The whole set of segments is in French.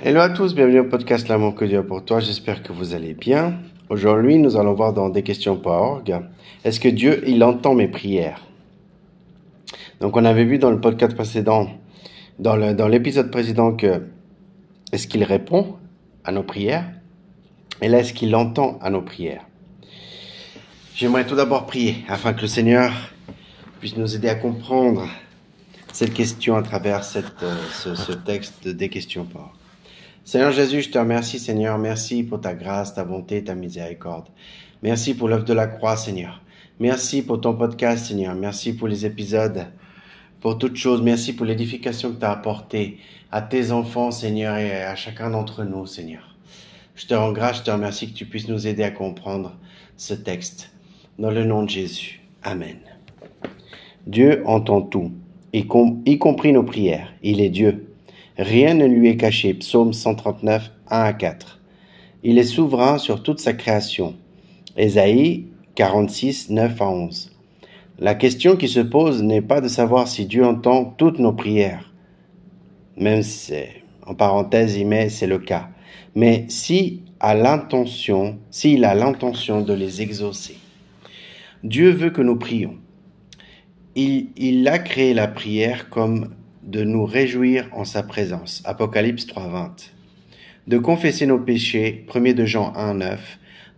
Hello à tous, bienvenue au podcast L'amour que Dieu a pour toi. J'espère que vous allez bien. Aujourd'hui, nous allons voir dans des questions.org. Est-ce que Dieu, il entend mes prières? Donc, on avait vu dans le podcast précédent, dans l'épisode précédent que est-ce qu'il répond à nos prières? Et là, est-ce qu'il entend à nos prières? J'aimerais tout d'abord prier afin que le Seigneur puisse nous aider à comprendre cette question à travers cette, euh, ce, ce, texte des questions.org. Seigneur Jésus, je te remercie, Seigneur. Merci pour ta grâce, ta bonté, ta miséricorde. Merci pour l'œuvre de la croix, Seigneur. Merci pour ton podcast, Seigneur. Merci pour les épisodes, pour toutes choses. Merci pour l'édification que tu as apportée à tes enfants, Seigneur, et à chacun d'entre nous, Seigneur. Je te rends grâce, je te remercie que tu puisses nous aider à comprendre ce texte. Dans le nom de Jésus. Amen. Dieu entend tout, y, y compris nos prières. Il est Dieu. Rien ne lui est caché. Psaume 139, 1 à 4. Il est souverain sur toute sa création. Ésaïe 46, 9 à 11. La question qui se pose n'est pas de savoir si Dieu entend toutes nos prières, même si, en parenthèse, il met c'est le cas, mais si a l'intention, s'il a l'intention de les exaucer. Dieu veut que nous prions. Il, il a créé la prière comme de nous réjouir en sa présence. Apocalypse 3.20. De confesser nos péchés. 1 de Jean 1.9.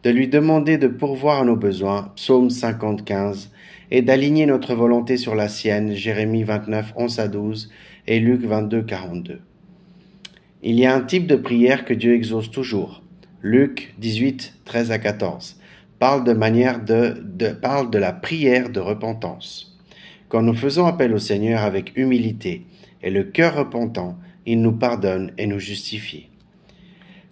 De lui demander de pourvoir à nos besoins. Psaume 55. Et d'aligner notre volonté sur la sienne. Jérémie 29, 11 à 12 et Luc 22, 42. Il y a un type de prière que Dieu exauce toujours. Luc 18, 13 à 14 parle de manière de, parle de la prière de repentance. Quand nous faisons appel au Seigneur avec humilité et le cœur repentant, il nous pardonne et nous justifie.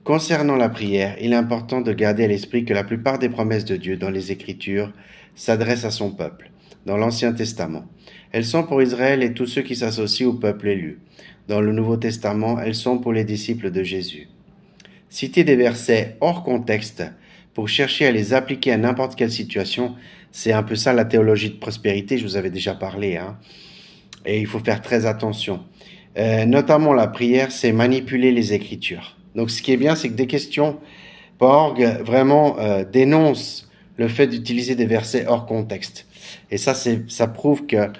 Concernant la prière, il est important de garder à l'esprit que la plupart des promesses de Dieu dans les Écritures s'adressent à son peuple, dans l'Ancien Testament. Elles sont pour Israël et tous ceux qui s'associent au peuple élu. Dans le Nouveau Testament, elles sont pour les disciples de Jésus. Citer des versets hors contexte pour chercher à les appliquer à n'importe quelle situation, c'est un peu ça la théologie de prospérité, je vous avais déjà parlé. Hein et il faut faire très attention. Euh, notamment la prière, c'est manipuler les Écritures. Donc ce qui est bien, c'est que des questions, Borg vraiment euh, dénonce le fait d'utiliser des versets hors contexte. Et ça, ça prouve que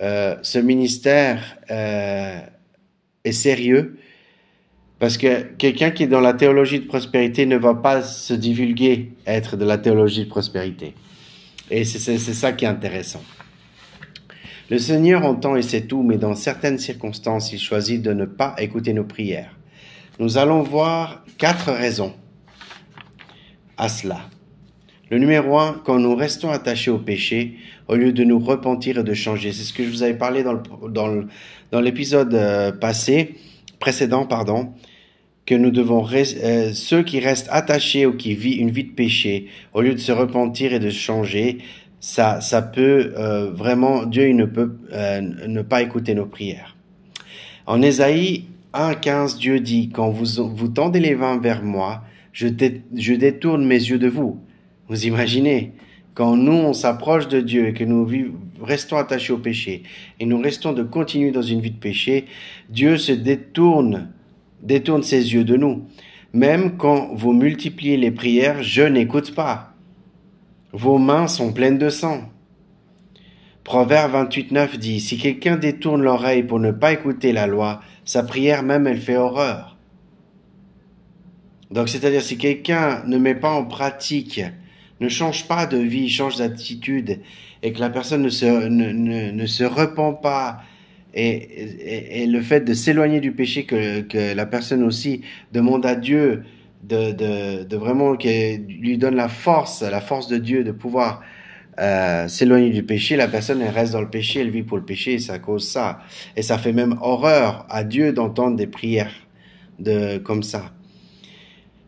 euh, ce ministère euh, est sérieux, parce que quelqu'un qui est dans la théologie de prospérité ne va pas se divulguer être de la théologie de prospérité. Et c'est, ça qui est intéressant. Le Seigneur entend et sait tout, mais dans certaines circonstances, il choisit de ne pas écouter nos prières. Nous allons voir quatre raisons à cela. Le numéro un, quand nous restons attachés au péché, au lieu de nous repentir et de changer. C'est ce que je vous avais parlé dans, l'épisode euh, passé, précédent, pardon, que nous devons, euh, ceux qui restent attachés ou qui vivent une vie de péché, au lieu de se repentir et de changer, ça, ça peut euh, vraiment, Dieu il ne peut euh, ne pas écouter nos prières. En Ésaïe 1.15, Dieu dit, quand vous, vous tendez les mains vers moi, je, je détourne mes yeux de vous. Vous imaginez, quand nous, on s'approche de Dieu et que nous restons attachés au péché et nous restons de continuer dans une vie de péché, Dieu se détourne, détourne ses yeux de nous. Même quand vous multipliez les prières, je n'écoute pas. Vos mains sont pleines de sang. Proverbe 28.9 dit, Si quelqu'un détourne l'oreille pour ne pas écouter la loi, sa prière même elle fait horreur. Donc c'est-à-dire si quelqu'un ne met pas en pratique, ne change pas de vie, change d'attitude, et que la personne ne se, ne, ne, se repent pas, et, le fait de s'éloigner du péché que, la personne aussi demande à Dieu de, vraiment lui donne la force, la force de Dieu de pouvoir euh, s'éloigner du péché, la personne elle reste dans le péché, elle vit pour le péché et ça cause ça. Et ça fait même horreur à Dieu d'entendre des prières de comme ça.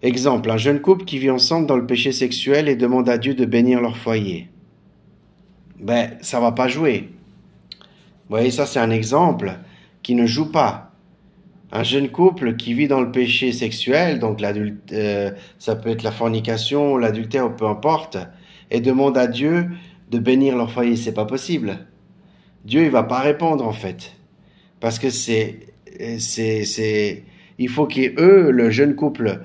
Exemple, un jeune couple qui vit ensemble dans le péché sexuel et demande à Dieu de bénir leur foyer. Ben, ça va pas jouer. Vous voyez, ça c'est un exemple qui ne joue pas. Un jeune couple qui vit dans le péché sexuel, donc euh, ça peut être la fornication, l'adultère, peu importe, et demande à Dieu de bénir leur foyer, c'est pas possible. Dieu, il va pas répondre en fait, parce que c'est, c'est, c'est, il faut qu'eux, le jeune couple,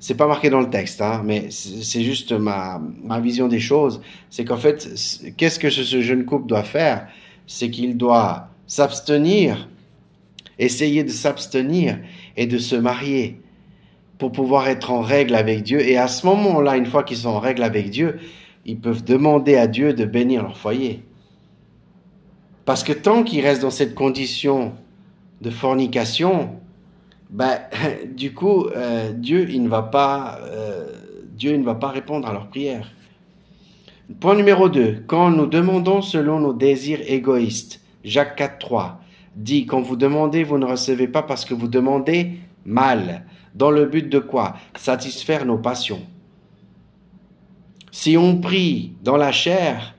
c'est pas marqué dans le texte, hein, mais c'est juste ma, ma vision des choses. C'est qu'en fait, qu'est-ce que ce jeune couple doit faire? C'est qu'il doit s'abstenir, essayer de s'abstenir et de se marier pour pouvoir être en règle avec Dieu. Et à ce moment-là, une fois qu'ils sont en règle avec Dieu, ils peuvent demander à Dieu de bénir leur foyer. Parce que tant qu'ils restent dans cette condition de fornication, ben, du coup, euh, Dieu, il ne va pas, euh, Dieu ne va pas répondre à leurs prières. Point numéro 2. Quand nous demandons selon nos désirs égoïstes, Jacques 4, 3 dit, quand vous demandez, vous ne recevez pas parce que vous demandez mal. Dans le but de quoi? Satisfaire nos passions. Si on prie dans la chair,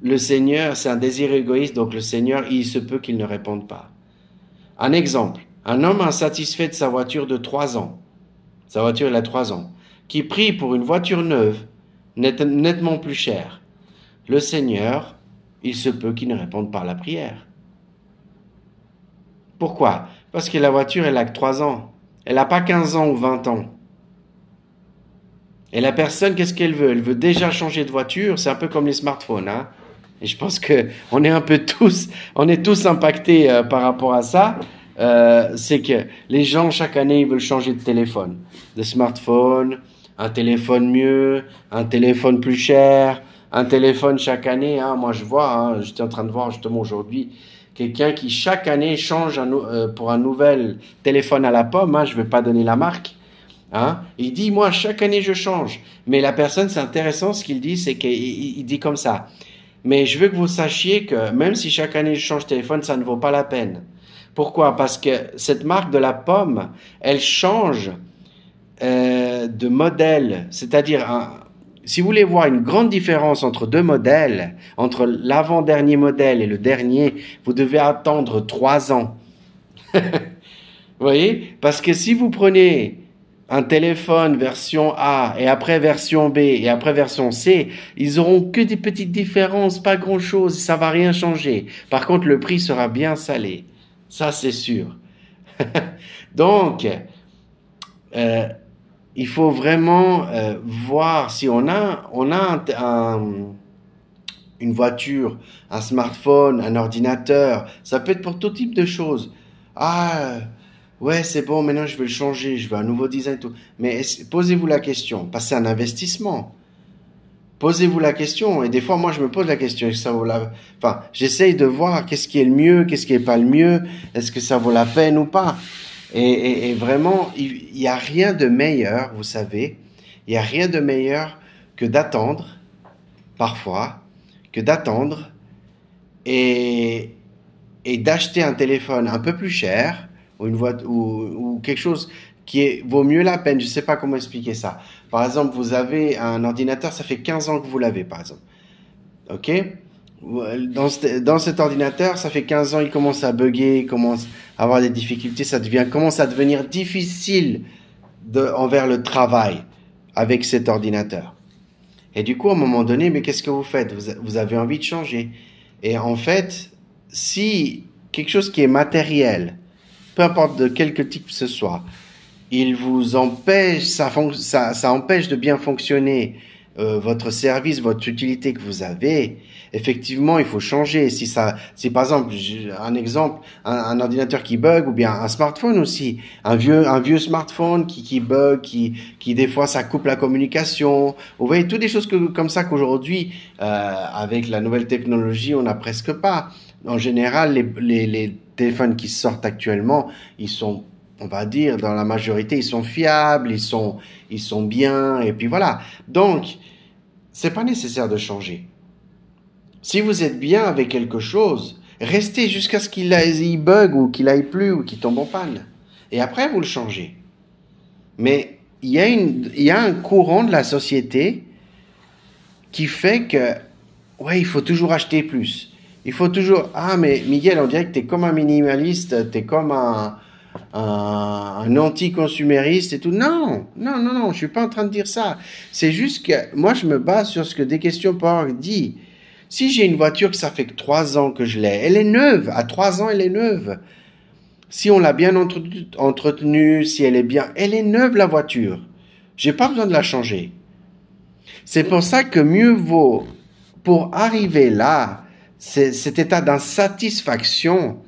le Seigneur, c'est un désir égoïste, donc le Seigneur, il se peut qu'il ne réponde pas. Un exemple, un homme insatisfait de sa voiture de trois ans, sa voiture il a trois ans, qui prie pour une voiture neuve, nettement plus chère. Le Seigneur, il se peut qu'il ne réponde pas à la prière. Pourquoi? Parce que la voiture, elle a que trois ans. Elle n'a pas 15 ans ou 20 ans. Et la personne, qu'est-ce qu'elle veut? Elle veut déjà changer de voiture. C'est un peu comme les smartphones. Hein et je pense que on est un peu tous, on est tous impactés euh, par rapport à ça. Euh, c'est que les gens chaque année ils veulent changer de téléphone, de smartphone, un téléphone mieux, un téléphone plus cher, un téléphone chaque année. Hein, moi je vois, hein, j'étais en train de voir justement aujourd'hui quelqu'un qui chaque année change euh, pour un nouvel téléphone à la pomme. Hein, je ne vais pas donner la marque. Hein, il dit moi chaque année je change. Mais la personne c'est intéressant ce qu'il dit, c'est qu'il dit comme ça. Mais je veux que vous sachiez que même si chaque année je change de téléphone, ça ne vaut pas la peine. Pourquoi? Parce que cette marque de la pomme, elle change euh, de modèle. C'est-à-dire, si vous voulez voir une grande différence entre deux modèles, entre l'avant-dernier modèle et le dernier, vous devez attendre trois ans. vous voyez? Parce que si vous prenez un téléphone version A et après version B et après version C, ils auront que des petites différences, pas grand chose, ça va rien changer. Par contre, le prix sera bien salé. Ça, c'est sûr. Donc, euh, il faut vraiment euh, voir si on a, on a une voiture, un smartphone, un ordinateur. Ça peut être pour tout type de choses. Ah, ouais, c'est bon, maintenant je veux le changer, je veux un nouveau design, tout. Mais posez-vous la question, parce que c'est un investissement. Posez-vous la question, et des fois, moi, je me pose la question, que ça vaut la, enfin, j'essaye de voir qu'est-ce qui est le mieux, qu'est-ce qui est pas le mieux, est-ce que ça vaut la peine ou pas. Et, vraiment, il n'y a rien de meilleur, vous savez, il n'y a rien de meilleur que d'attendre, parfois, que d'attendre et, et d'acheter un téléphone un peu plus cher, ou quelque chose qui vaut mieux la peine. Je ne sais pas comment expliquer ça. Par exemple, vous avez un ordinateur, ça fait 15 ans que vous l'avez, par exemple. OK? Dans, cet ordinateur, ça fait 15 ans, il commence à bugger, il commence à avoir des difficultés, ça devient, commence à devenir difficile envers le travail avec cet ordinateur. Et du coup, à un moment donné, mais qu'est-ce que vous faites? Vous, avez envie de changer. Et en fait, si quelque chose qui est matériel, peu importe de quelque type ce soit, il vous empêche, ça empêche de bien fonctionner euh, votre service, votre utilité que vous avez, effectivement, il faut changer. Si ça, si par exemple, un exemple, un, ordinateur qui bug ou bien un smartphone aussi, un vieux, un vieux smartphone qui, qui bug, qui, qui des fois ça coupe la communication. Vous voyez, toutes des choses que, comme ça qu'aujourd'hui, euh, avec la nouvelle technologie, on n'a presque pas. En général, les, les, les téléphones qui sortent actuellement, ils sont on va dire, dans la majorité, ils sont fiables, ils sont, ils sont bien, et puis voilà. Donc, c'est pas nécessaire de changer. Si vous êtes bien avec quelque chose, restez jusqu'à ce qu'il aille bug ou qu'il aille plus ou qu'il tombe en panne. Et après, vous le changez. Mais il y, a il y a un courant de la société qui fait que, ouais, il faut toujours acheter plus. Il faut toujours, ah, mais Miguel, on dirait que tu es comme un minimaliste, tu es comme un, un, anti-consumériste et tout. Non, non, non, non, je suis pas en train de dire ça. C'est juste que moi, je me base sur ce que des questions Power dit. Si j'ai une voiture que ça fait que trois ans que je l'ai, elle est neuve. À trois ans, elle est neuve. si on l'a bien entretenue, si elle est bien, elle est neuve la voiture. J'ai pas besoin de la changer. C'est pour ça que mieux vaut, pour arriver là, cet état d'insatisfaction,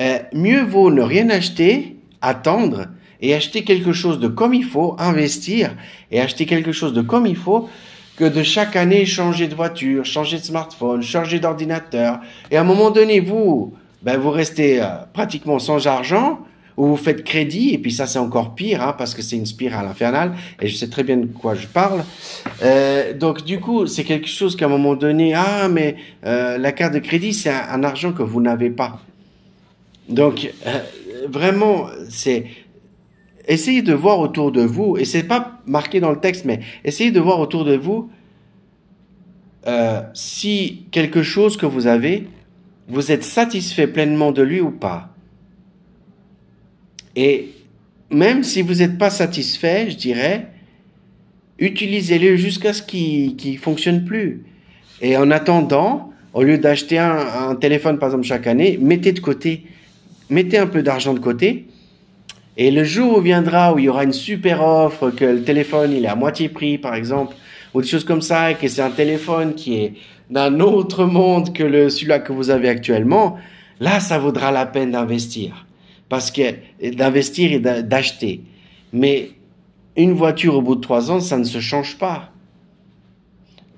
euh, mieux vaut ne rien acheter, attendre et acheter quelque chose de comme il faut, investir et acheter quelque chose de comme il faut, que de chaque année changer de voiture, changer de smartphone, changer d'ordinateur. Et à un moment donné, vous, ben vous restez euh, pratiquement sans argent, ou vous faites crédit, et puis ça c'est encore pire, hein, parce que c'est une spirale infernale, et je sais très bien de quoi je parle. Euh, donc du coup, c'est quelque chose qu'à un moment donné, ah mais la carte de crédit, c'est un, argent que vous n'avez pas. Donc euh, vraiment, c'est essayez de voir autour de vous, et c'est pas marqué dans le texte, mais essayez de voir autour de vous euh, si quelque chose que vous avez, vous êtes satisfait pleinement de lui ou pas. Et même si vous n'êtes pas satisfait, je dirais, utilisez-le jusqu'à ce qu'il ne fonctionne plus. Et en attendant, au lieu d'acheter un, téléphone, par exemple, chaque année, mettez de côté, mettez un peu d'argent de côté. Et le jour où viendra où il y aura une super offre, que le téléphone il est à moitié prix, par exemple, ou des choses comme ça, et que c'est un téléphone qui est d'un autre monde que celui-là que vous avez actuellement, là, ça vaudra la peine d'investir parce que d'investir et d'acheter. Mais une voiture au bout de trois ans, ça ne se change pas.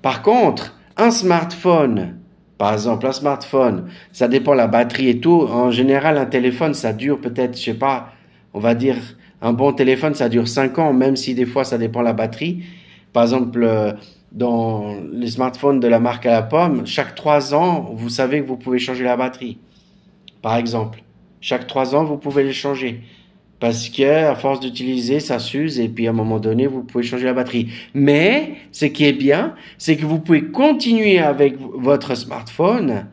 Par contre, un smartphone, par exemple, un smartphone, ça dépend la batterie et tout. En général, un téléphone, ça dure peut-être, je sais pas, on va dire, un bon téléphone, ça dure cinq ans, même si des fois, ça dépend la batterie. Par exemple, euh, dans les smartphones de la marque à la pomme, chaque trois ans, vous savez que vous pouvez changer la batterie. Par exemple. Chaque trois ans, vous pouvez les changer. Parce que, à force d'utiliser, ça s'use et puis à un moment donné, vous pouvez changer la batterie. Mais, ce qui est bien, c'est que vous pouvez continuer avec votre smartphone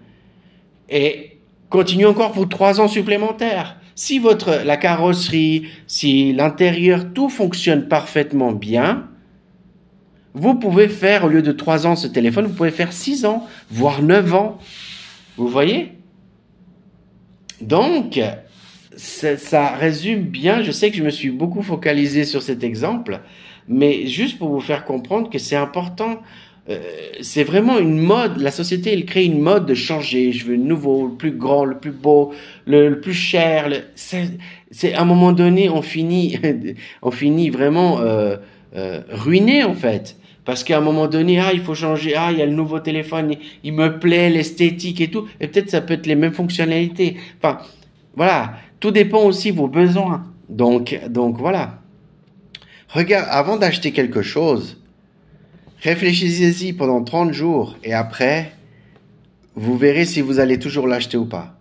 et continuer encore pour trois ans supplémentaires. Si votre, la carrosserie, si l'intérieur, tout fonctionne parfaitement bien, vous pouvez faire, au lieu de trois ans ce téléphone, vous pouvez faire six ans, voire neuf ans. Vous voyez? Donc, ça résume bien, je sais que je me suis beaucoup focalisé sur cet exemple, mais juste pour vous faire comprendre que c'est important, euh, c'est vraiment une mode, la société, elle crée une mode de changer, je veux le nouveau, le plus grand, le plus beau, le, plus cher, c'est à un moment donné, on finit, on finit vraiment euh, euh, ruiné en fait. Parce qu'à un moment donné, ah, il faut changer, ah, il y a le nouveau téléphone, il, me plaît, l'esthétique et tout. Et peut-être ça peut être les mêmes fonctionnalités. Enfin, voilà. Tout dépend aussi de vos besoins. Donc, donc voilà. Regarde, avant d'acheter quelque chose, réfléchissez-y pendant 30 jours et après, vous verrez si vous allez toujours l'acheter ou pas.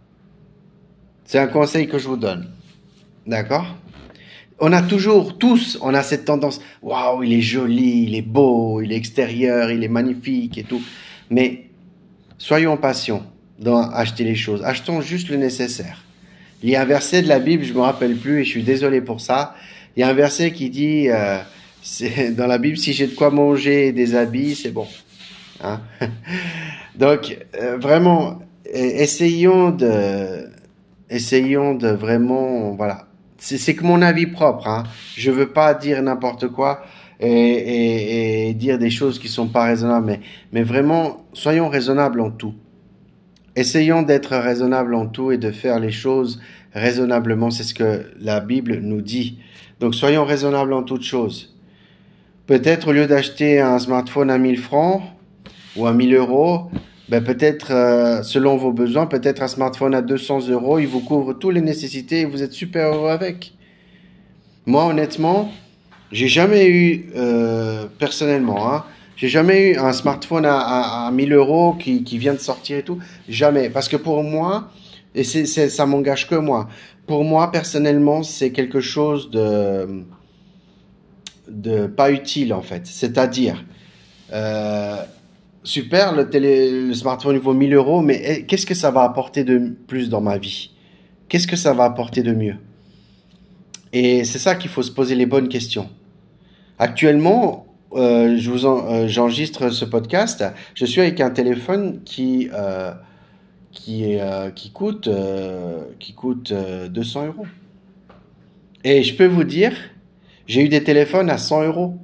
C'est un conseil que je vous donne. D'accord? On a toujours, tous, on a cette tendance, waouh, il est joli, il est beau, il est extérieur, il est magnifique et tout. Mais soyons patients dans acheter les choses. Achetons juste le nécessaire. Il y a un verset de la Bible, je me rappelle plus et je suis désolé pour ça. Il y a un verset qui dit, euh, dans la Bible, si j'ai de quoi manger et des habits, c'est bon. Hein Donc, euh, vraiment, essayons de, essayons de vraiment, voilà, c'est que mon avis propre. Hein. Je veux pas dire n'importe quoi et, dire des choses qui sont pas raisonnables, mais, mais vraiment, soyons raisonnables en tout. Essayons d'être raisonnables en tout et de faire les choses raisonnablement. C'est ce que la Bible nous dit. Donc, soyons raisonnables en toutes choses. Peut-être au lieu d'acheter un smartphone à 1000 francs ou à 1000 euros, ben peut-être, euh, selon vos besoins, peut-être un smartphone à 200 euros, il vous couvre toutes les nécessités et vous êtes super heureux avec. Moi, honnêtement, j'ai jamais eu, euh, personnellement, hein, j'ai jamais eu un smartphone à, à, 1000 euros qui, vient de sortir et tout. Jamais. Parce que pour moi, et c'est, ça m'engage que moi, pour moi, personnellement, c'est quelque chose de, de pas utile, en fait. C'est-à-dire, euh, super, le, télé, le smartphone vaut 1000 euros, mais eh, qu'est-ce que ça va apporter de plus dans ma vie? Qu'est-ce que ça va apporter de mieux? Et c'est ça qu'il faut se poser les bonnes questions. Actuellement, euh, je vous euh, j'enregistre ce podcast. Je suis avec un téléphone qui euh, qui, qui coûte, qui coûte 200 euros. Et je peux vous dire, j'ai eu des téléphones à 100 euros.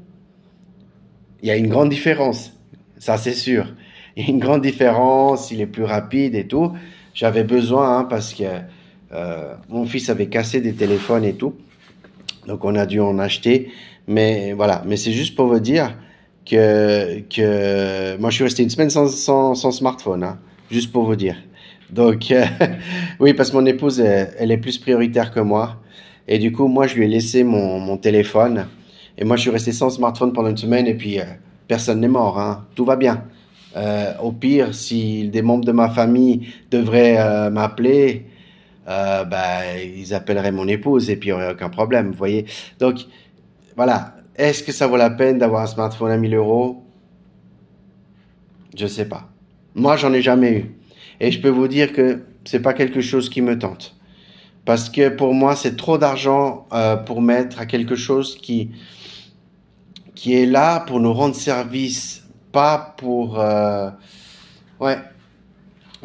Il y a une grande différence, ça c'est sûr. Il y a une grande différence, il est plus rapide et tout. J'avais besoin hein, parce que mon fils avait cassé des téléphones et tout. Donc on a dû en acheter. Mais voilà, mais c'est juste pour vous dire que, que moi je suis resté une semaine sans, sans, smartphone, hein, juste pour vous dire. Donc euh, oui, parce que mon épouse, elle, est plus prioritaire que moi. Et du coup, moi je lui ai laissé mon, mon téléphone. Et moi je suis resté sans smartphone pendant une semaine et puis euh, personne n'est mort, hein, tout va bien. Euh, au pire, si des membres de ma famille devraient m'appeler, bah, ils appelleraient mon épouse et puis il n'y aurait aucun problème, vous voyez. Donc, voilà. Est-ce que ça vaut la peine d'avoir un smartphone à 1000 euros? Je sais pas. Moi, j'en ai jamais eu. Et je peux vous dire que c'est pas quelque chose qui me tente. Parce que pour moi, c'est trop d'argent euh, pour mettre à quelque chose qui, qui est là pour nous rendre service, pas pour... Euh, ouais,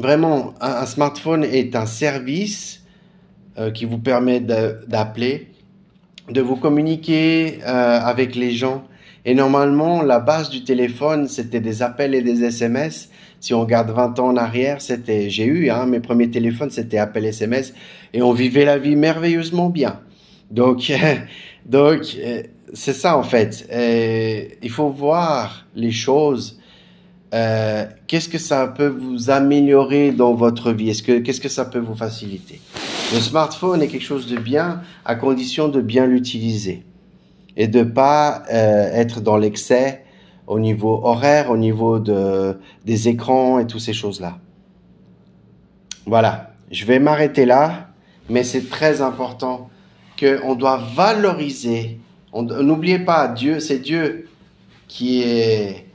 Vraiment, un, smartphone est un service euh, qui vous permet d'appeler, de, vous communiquer euh, avec les gens. Et normalement, la base du téléphone, c'était des appels et des SMS. Si on regarde 20 ans en arrière, c'était, j'ai eu, hein, mes premiers téléphones, c'était appel SMS, et on vivait la vie merveilleusement bien. Donc, donc, euh, c'est ça en fait. il faut voir les choses euh, qu'est-ce que ça peut vous améliorer dans votre vie? Est-ce que qu'est-ce que ça peut vous faciliter? Le smartphone est quelque chose de bien à condition de bien l'utiliser et de pas euh, être dans l'excès au niveau horaire, au niveau de des écrans et toutes ces choses-là. Voilà, je vais m'arrêter là, mais c'est très important que on doit valoriser. N'oubliez pas, Dieu, c'est Dieu qui est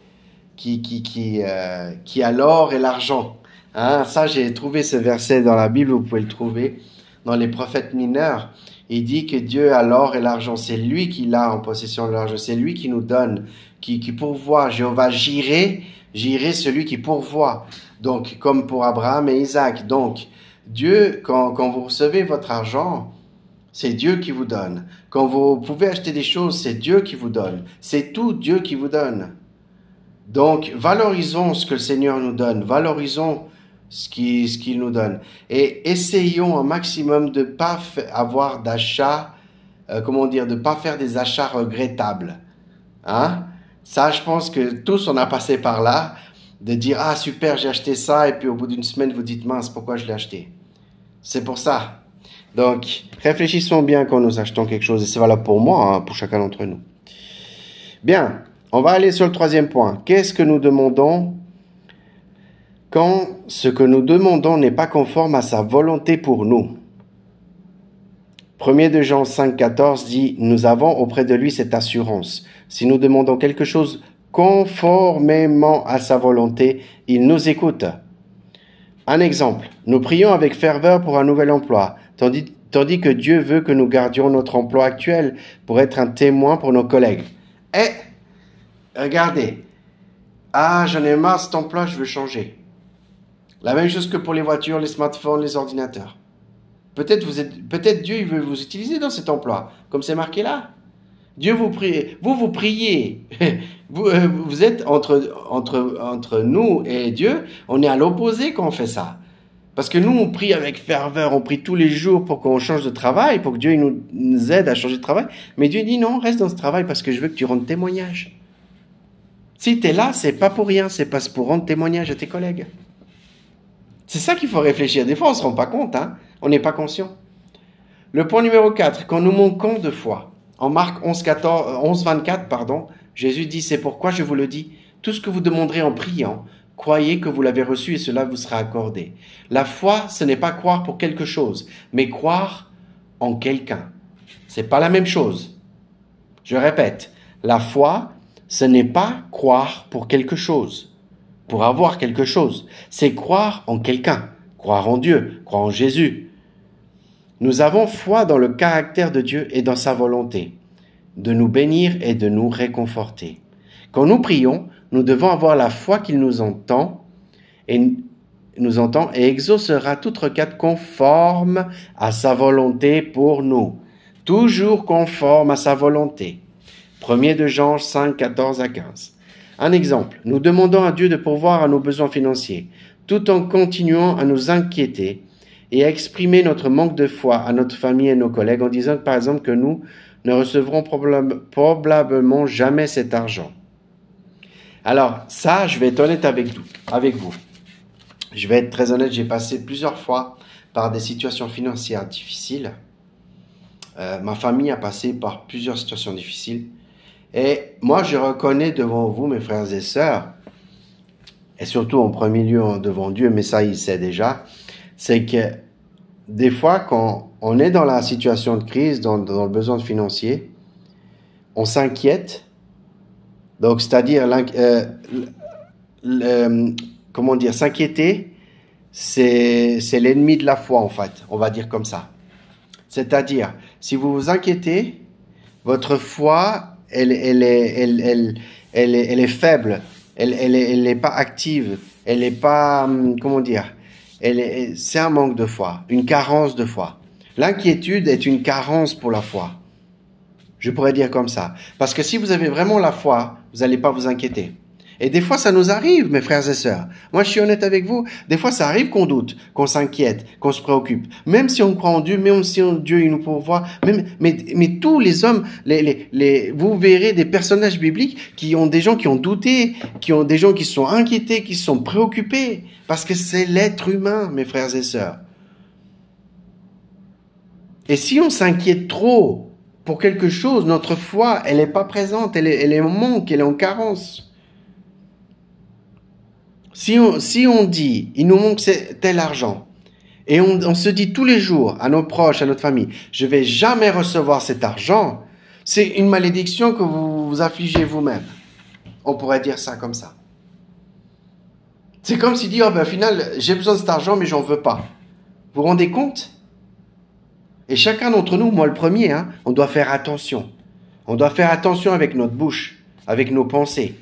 qui, qui, qui, euh, qui a l'or et l'argent. Hein, ça, j'ai trouvé ce verset dans la Bible, vous pouvez le trouver dans les prophètes mineurs. Il dit que Dieu a l'or et l'argent, c'est lui qui l'a en possession de l'argent, c'est lui qui nous donne, qui, qui pourvoit. Jéhovah, j'irai, j'irai celui qui pourvoit. Donc, comme pour Abraham et Isaac. Donc, Dieu, quand, quand vous recevez votre argent, c'est Dieu qui vous donne. Quand vous pouvez acheter des choses, c'est Dieu qui vous donne. C'est tout Dieu qui vous donne. Donc, valorisons ce que le Seigneur nous donne, valorisons ce qu'il ce nous donne et essayons un maximum de pas avoir d'achats, euh, comment dire, de pas faire des achats regrettables. Hein? Ça, je pense que tous on a passé par là, de dire ah super j'ai acheté ça et puis au bout d'une semaine vous dites mince pourquoi je l'ai acheté? C'est pour ça. Donc réfléchissons bien quand nous achetons quelque chose et c'est valable pour moi, hein, pour chacun d'entre nous. Bien. On va aller sur le troisième point. Qu'est-ce que nous demandons quand ce que nous demandons n'est pas conforme à sa volonté pour nous? 1 de Jean 5, 14 dit, nous avons auprès de lui cette assurance. Si nous demandons quelque chose conformément à sa volonté, il nous écoute. Un exemple, nous prions avec ferveur pour un nouvel emploi, tandis, que Dieu veut que nous gardions notre emploi actuel pour être un témoin pour nos collègues. Regardez, ah, j'en ai marre cet emploi, je veux changer. La même chose que pour les voitures, les smartphones, les ordinateurs. Peut-être Dieu veut vous utiliser dans cet emploi, comme c'est marqué là. Dieu vous prie, vous vous priez. Vous, euh, vous êtes entre, entre, entre nous et Dieu, on est à l'opposé quand on fait ça. Parce que nous, on prie avec ferveur, on prie tous les jours pour qu'on change de travail, pour que Dieu nous, nous aide à changer de travail. Mais Dieu dit non, reste dans ce travail parce que je veux que tu rendes témoignage. Si tu es là, c'est pas pour rien, c'est parce pour rendre témoignage à tes collègues. C'est ça qu'il faut réfléchir. Des fois, on ne se rend pas compte, hein? on n'est pas conscient. Le point numéro 4, quand nous manquons de foi. En Marc 11, 14, 11 24, pardon, Jésus dit, c'est pourquoi je vous le dis, tout ce que vous demanderez en priant, croyez que vous l'avez reçu et cela vous sera accordé. La foi, ce n'est pas croire pour quelque chose, mais croire en quelqu'un. C'est pas la même chose. Je répète, la foi, ce n'est pas croire pour quelque chose, pour avoir quelque chose, c'est croire en quelqu'un, croire en Dieu, croire en Jésus. Nous avons foi dans le caractère de Dieu et dans sa volonté, de nous bénir et de nous réconforter. Quand nous prions, nous devons avoir la foi qu'il nous entend et, nous entend et exaucera toute requête conforme à sa volonté pour nous. Toujours conforme à sa volonté. 1er de Jean 5, 14 à 15. Un exemple, nous demandons à Dieu de pourvoir à nos besoins financiers, tout en continuant à nous inquiéter et à exprimer notre manque de foi à notre famille et nos collègues en disant par exemple que nous ne recevrons probablement jamais cet argent. Alors ça, je vais être honnête avec, vous. Je vais être très honnête, j'ai passé plusieurs fois par des situations financières difficiles. Euh, ma famille a passé par plusieurs situations difficiles. Et moi, je reconnais devant vous, mes frères et sœurs, et surtout en premier lieu devant Dieu, mais ça, il sait déjà, c'est que des fois, quand on est dans la situation de crise, dans, le besoin financier, on s'inquiète. Donc, c'est-à-dire, euh, comment dire, s'inquiéter, c'est l'ennemi de la foi, en fait. On va dire comme ça. C'est-à-dire, si vous vous inquiétez, votre foi elle, est, elle, elle, elle, elle est faible, elle, elle, est, elle est pas active, elle est pas, comment dire, c'est un manque de foi, une carence de foi. L'inquiétude est une carence pour la foi. Je pourrais dire comme ça. Parce que si vous avez vraiment la foi, vous n'allez pas vous inquiéter. Et des fois, ça nous arrive, mes frères et sœurs. Moi, je suis honnête avec vous. Des fois, ça arrive qu'on doute, qu'on s'inquiète, qu'on se préoccupe. Même si on croit en Dieu, même si Dieu il nous pourvoit, même, mais, tous les hommes, les, les, les, vous verrez des personnages bibliques qui ont des gens qui ont douté, qui ont des gens qui sont inquiétés, qui sont préoccupés. Parce que c'est l'être humain, mes frères et sœurs. Et si on s'inquiète trop pour quelque chose, notre foi, elle n'est pas présente, elle est, elle est en manque, elle est en carence. Si on, dit, il nous manque tel argent, et on, se dit tous les jours à nos proches, à notre famille, je vais jamais recevoir cet argent, c'est une malédiction que vous vous affligez vous-même. On pourrait dire ça comme ça. C'est comme si dit, oh au final, j'ai besoin de cet argent, mais j'en veux pas. Vous vous rendez compte? Et chacun d'entre nous, moi le premier, hein, on doit faire attention. On doit faire attention avec notre bouche, avec nos pensées.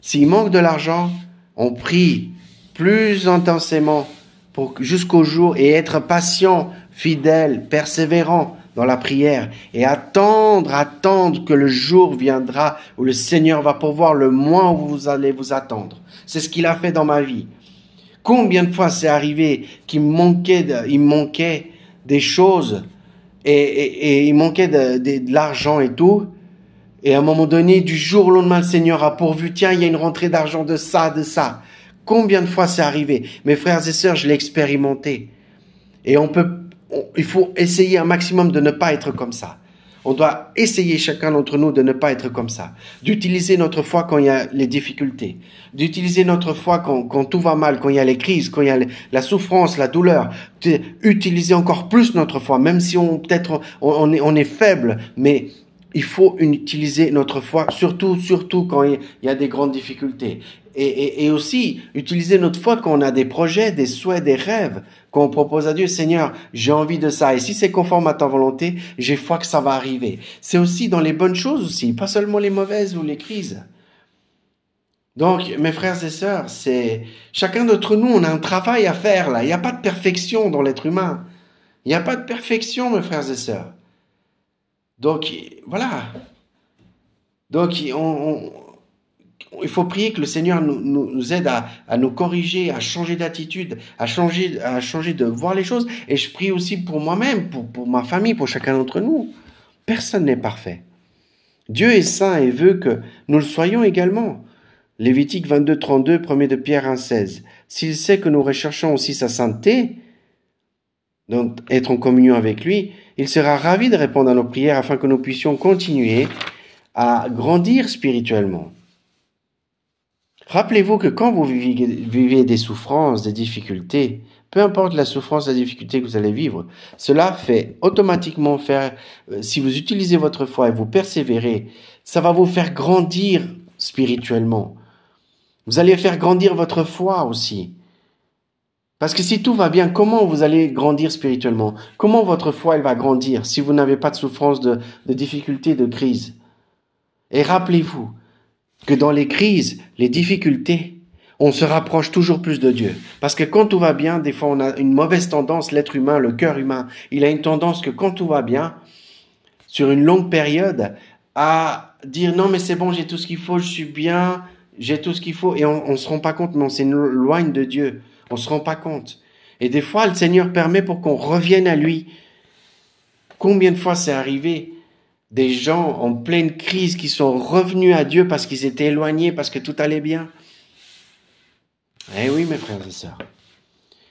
S'il manque de l'argent, on prie plus intensément jusqu'au jour et être patient, fidèle, persévérant dans la prière et attendre, attendre que le jour viendra où le Seigneur va pouvoir le moins où vous allez vous attendre. C'est ce qu'il a fait dans ma vie. Combien de fois c'est arrivé qu'il manquait, il manquait des choses et, il manquait de l'argent et tout, et à un moment donné, du jour au lendemain, le Seigneur a pourvu, tiens, il y a une rentrée d'argent de ça, de ça. Combien de fois c'est arrivé? Mes frères et sœurs, je l'ai expérimenté. Et on peut, il faut essayer un maximum de ne pas être comme ça. On doit essayer chacun d'entre nous de ne pas être comme ça, d'utiliser notre foi quand il y a les difficultés, d'utiliser notre foi quand, tout va mal, quand il y a les crises, quand il y a la souffrance, la douleur, d'utiliser encore plus notre foi, même si on peut-être on, est, on est faible, mais il faut utiliser notre foi, surtout, surtout quand il y a des grandes difficultés. Et, et, aussi utiliser notre foi quand on a des projets, des souhaits, des rêves, quand on propose à Dieu, Seigneur, j'ai envie de ça. Et si c'est conforme à ta volonté, j'ai foi que ça va arriver. C'est aussi dans les bonnes choses aussi, pas seulement les mauvaises ou les crises. Donc, mes frères et sœurs, c'est chacun d'entre nous, on a un travail à faire là. Il n'y a pas de perfection dans l'être humain. Il n'y a pas de perfection, mes frères et sœurs. Donc, voilà. Donc, il faut prier que le Seigneur nous, aide à, nous corriger, à changer d'attitude, à changer, à changer de voir les choses. Et je prie aussi pour moi-même, pour, pour ma famille, pour chacun d'entre nous. Personne n'est parfait. Dieu est saint et veut que nous le soyons également. Lévitique 22, 32, 1 de Pierre 1, 16. S'il sait que nous recherchons aussi sa sainteté, donc être en communion avec lui, il sera ravi de répondre à nos prières afin que nous puissions continuer à grandir spirituellement. Rappelez-vous que quand vous vivez des souffrances, des difficultés, peu importe la souffrance, la difficulté que vous allez vivre, cela fait automatiquement faire, euh, si vous utilisez votre foi et vous persévérez, ça va vous faire grandir spirituellement. Vous allez faire grandir votre foi aussi. Parce que si tout va bien, comment vous allez grandir spirituellement? Comment votre foi elle va grandir si vous n'avez pas de souffrance, de, difficultés, de crise? Et rappelez-vous que dans les crises, les difficultés, on se rapproche toujours plus de Dieu. Parce que quand tout va bien, des fois on a une mauvaise tendance, l'être humain, le cœur humain, il a une tendance que quand tout va bien, sur une longue période, à dire non mais c'est bon, j'ai tout ce qu'il faut, je suis bien, j'ai tout ce qu'il faut, et on ne se rend pas compte, mais on s'éloigne de Dieu. On se rend pas compte. Et des fois, le Seigneur permet pour qu'on revienne à lui. Combien de fois c'est arrivé des gens en pleine crise qui sont revenus à Dieu parce qu'ils étaient éloignés, parce que tout allait bien? Eh oui, mes frères et sœurs.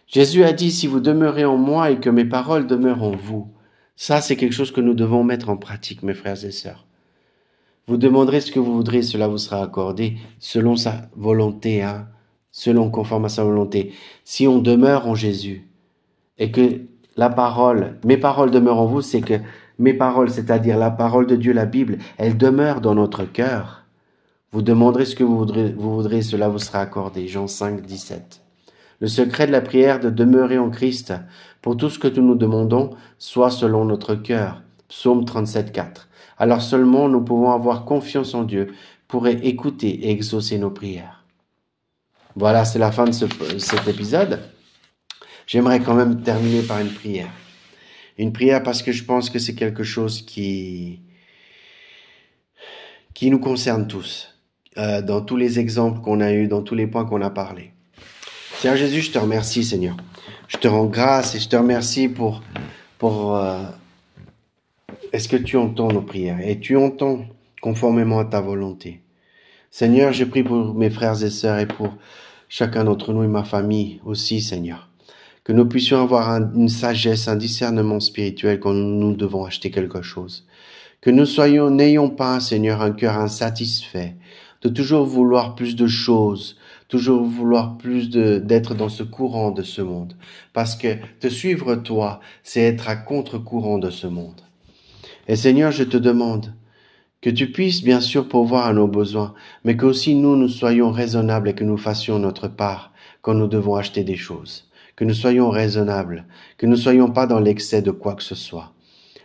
Jésus a dit, si vous demeurez en moi et que mes paroles demeurent en vous, ça c'est quelque chose que nous devons mettre en pratique, mes frères et sœurs. Vous demanderez ce que vous voudrez, cela vous sera accordé selon sa volonté, hein, selon conforme à sa volonté. Si on demeure en Jésus et que la parole, mes paroles demeurent en vous, c'est que mes paroles, c'est-à-dire la parole de Dieu, la Bible, elle demeure dans notre cœur. Vous demanderez ce que vous voudrez, vous voudrez, cela vous sera accordé. Jean 5, 17. Le secret de la prière de demeurer en Christ pour tout ce que nous nous demandons soit selon notre cœur. Psaume 37, 4 alors seulement nous pouvons avoir confiance en Dieu pour écouter et exaucer nos prières. Voilà, c'est la fin de cet épisode. J'aimerais quand même terminer par une prière. Une prière parce que je pense que c'est quelque chose qui, qui nous concerne tous, euh, dans tous les exemples qu'on a eus, dans tous les points qu'on a parlé. Seigneur Jésus, je te remercie, Seigneur. Je te rends grâce et je te remercie pour, euh, est-ce que tu entends nos prières? Et tu entends conformément à ta volonté Seigneur, je prie pour mes frères et sœurs et pour chacun d'entre nous et ma famille aussi, Seigneur. Que nous puissions avoir une sagesse, un discernement spirituel quand nous devons acheter quelque chose. Que nous soyons, n'ayons pas, Seigneur, un cœur insatisfait, de toujours vouloir plus de choses, toujours vouloir plus d'être dans ce courant de ce monde. Parce que te suivre toi, c'est être à contre-courant de ce monde. Et Seigneur, je te demande que tu puisses bien sûr pourvoir à nos besoins, mais que aussi nous, nous soyons raisonnables et que nous fassions notre part quand nous devons acheter des choses. Que nous soyons raisonnables, que nous ne soyons pas dans l'excès de quoi que ce soit.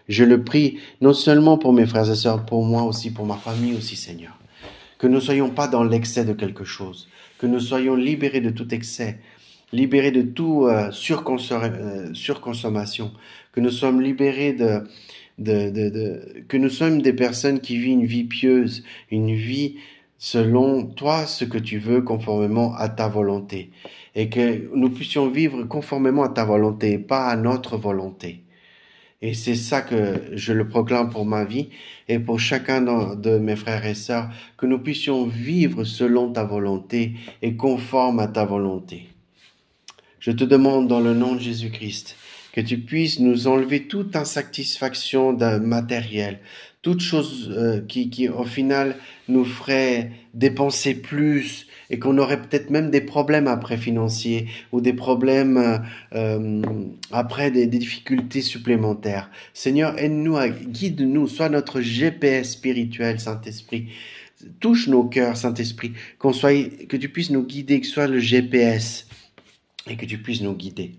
Je le prie non seulement pour mes frères et sœurs, pour moi aussi, pour ma famille aussi, Seigneur. Que nous ne soyons pas dans l'excès de quelque chose, que nous soyons libérés de tout excès, libérés de tout euh, euh, surconsommation, que nous sommes libérés de, de, de, de, que nous sommes des personnes qui vivent une vie pieuse, une vie selon toi ce que tu veux conformément à ta volonté et que nous puissions vivre conformément à ta volonté pas à notre volonté. Et c'est ça que je le proclame pour ma vie et pour chacun de mes frères et sœurs, que nous puissions vivre selon ta volonté et conforme à ta volonté. Je te demande dans le nom de Jésus-Christ que tu puisses nous enlever toute insatisfaction d'un matériel, toute chose euh, qui, au final, nous ferait dépenser plus et qu'on aurait peut-être même des problèmes après financiers ou des problèmes euh, euh après des, des, difficultés supplémentaires. Seigneur, aide-nous, guide-nous, sois notre GPS spirituel, Saint-Esprit. Touche nos cœurs, Saint-Esprit, qu'on soit, que tu puisses nous guider, que soit le GPS et que tu puisses nous guider.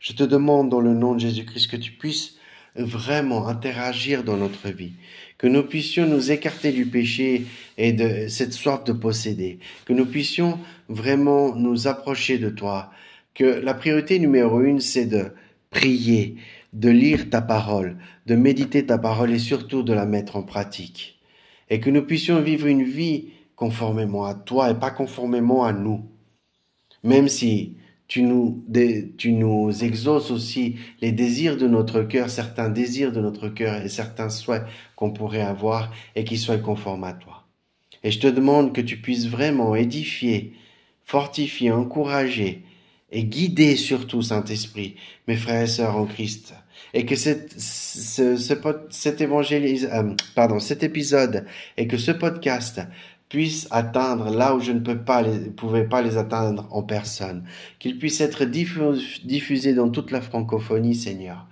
Je te demande dans le nom de Jésus-Christ que tu puisses vraiment interagir dans notre vie, que nous puissions nous écarter du péché et de cette soif de posséder, que nous puissions vraiment nous approcher de toi, que la priorité numéro une, c'est de prier, de lire ta parole, de méditer ta parole et surtout de la mettre en pratique. Et que nous puissions vivre une vie conformément à toi et pas conformément à nous. Même si tu nous, exauces aussi les désirs de notre cœur, certains désirs de notre cœur et certains souhaits qu'on pourrait avoir et qui soient conformes à toi. Et je te demande que tu puisses vraiment édifier, fortifier, encourager et guider surtout, Saint-Esprit, mes frères et sœurs en Christ. Et que ce, euh, cet épisode et que ce podcast puissent atteindre là où je ne peux pas les, pouvais pas les atteindre en personne, qu'ils puissent être diffusés dans toute la francophonie, Seigneur.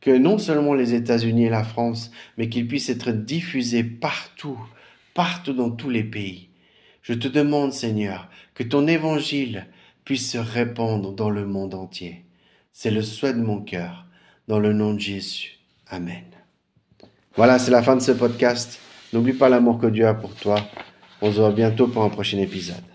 Que non seulement les États-Unis et la France, mais qu'ils puissent être diffusés partout, partout dans tous les pays. Je te demande, Seigneur, que ton évangile puisse se répandre dans le monde entier. C'est le souhait de mon cœur, dans le nom de Jésus. Amen. Voilà, c'est la fin de ce podcast. N'oublie pas l'amour que Dieu a pour toi. On se voit bientôt pour un prochain épisode.